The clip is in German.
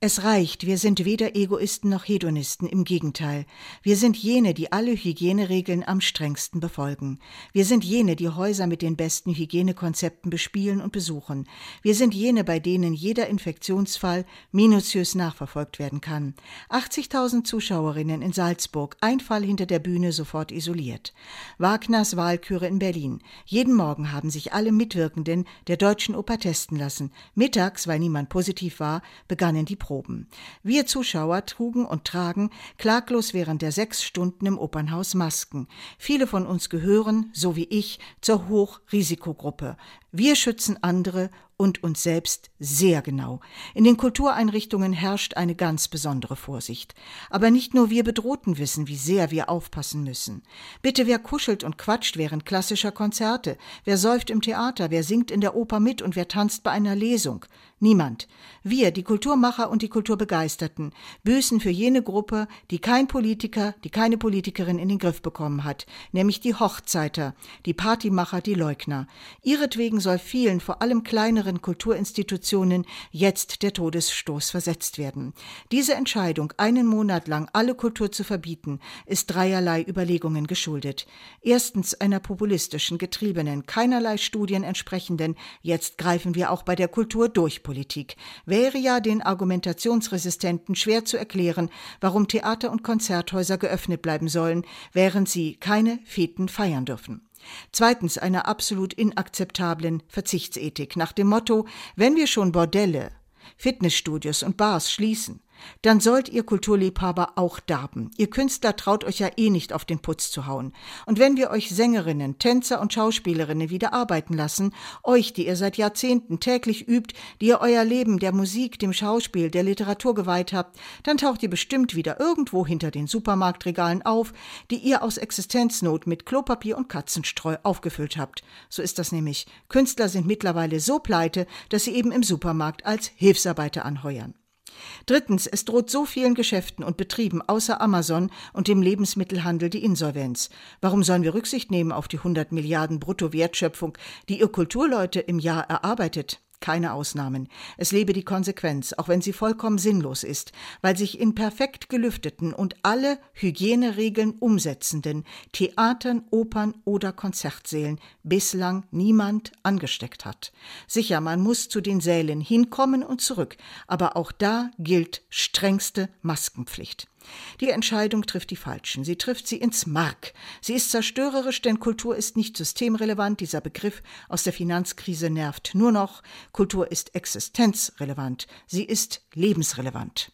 Es reicht, wir sind weder Egoisten noch Hedonisten, im Gegenteil. Wir sind jene, die alle Hygieneregeln am strengsten befolgen. Wir sind jene, die Häuser mit den besten Hygienekonzepten bespielen und besuchen. Wir sind jene, bei denen jeder Infektionsfall minutiös nachverfolgt werden kann. 80.000 Zuschauerinnen in Salzburg, ein Fall hinter der Bühne sofort isoliert. Wagners Wahlküre in Berlin. Jeden Morgen haben sich alle Mitwirkenden der Deutschen Oper testen lassen. Mittags, weil niemand positiv war, begannen die Proben. Wir Zuschauer trugen und tragen klaglos während der sechs Stunden im Opernhaus Masken. Viele von uns gehören, so wie ich, zur Hochrisikogruppe. Wir schützen andere und uns selbst sehr genau. In den Kultureinrichtungen herrscht eine ganz besondere Vorsicht. Aber nicht nur wir Bedrohten wissen, wie sehr wir aufpassen müssen. Bitte, wer kuschelt und quatscht während klassischer Konzerte? Wer säuft im Theater? Wer singt in der Oper mit und wer tanzt bei einer Lesung? Niemand. Wir, die Kulturmacher und die Kulturbegeisterten, büßen für jene Gruppe, die kein Politiker, die keine Politikerin in den Griff bekommen hat, nämlich die Hochzeiter, die Partymacher, die Leugner. Ihretwegen soll vielen, vor allem kleineren Kulturinstitutionen jetzt der Todesstoß versetzt werden. Diese Entscheidung, einen Monat lang alle Kultur zu verbieten, ist dreierlei Überlegungen geschuldet. Erstens einer populistischen, getriebenen, keinerlei Studien entsprechenden, jetzt greifen wir auch bei der Kultur durch Politik wäre ja den Argumentationsresistenten schwer zu erklären, warum Theater und Konzerthäuser geöffnet bleiben sollen, während sie keine Feten feiern dürfen. Zweitens einer absolut inakzeptablen Verzichtsethik nach dem Motto, wenn wir schon Bordelle, Fitnessstudios und Bars schließen, dann sollt ihr Kulturliebhaber auch darben. Ihr Künstler traut euch ja eh nicht auf den Putz zu hauen. Und wenn wir euch Sängerinnen, Tänzer und Schauspielerinnen wieder arbeiten lassen, euch, die ihr seit Jahrzehnten täglich übt, die ihr euer Leben der Musik, dem Schauspiel, der Literatur geweiht habt, dann taucht ihr bestimmt wieder irgendwo hinter den Supermarktregalen auf, die ihr aus Existenznot mit Klopapier und Katzenstreu aufgefüllt habt. So ist das nämlich. Künstler sind mittlerweile so pleite, dass sie eben im Supermarkt als Hilfsarbeiter anheuern. Drittens, es droht so vielen Geschäften und Betrieben außer Amazon und dem Lebensmittelhandel die Insolvenz. Warum sollen wir Rücksicht nehmen auf die 100 Milliarden Bruttowertschöpfung, die ihr Kulturleute im Jahr erarbeitet? Keine Ausnahmen. Es lebe die Konsequenz, auch wenn sie vollkommen sinnlos ist, weil sich in perfekt gelüfteten und alle Hygieneregeln umsetzenden Theatern, Opern oder Konzertsälen bislang niemand angesteckt hat. Sicher, man muss zu den Sälen hinkommen und zurück, aber auch da gilt strengste Maskenpflicht. Die Entscheidung trifft die Falschen. Sie trifft sie ins Mark. Sie ist zerstörerisch, denn Kultur ist nicht systemrelevant. Dieser Begriff aus der Finanzkrise nervt nur noch. Kultur ist existenzrelevant. Sie ist lebensrelevant.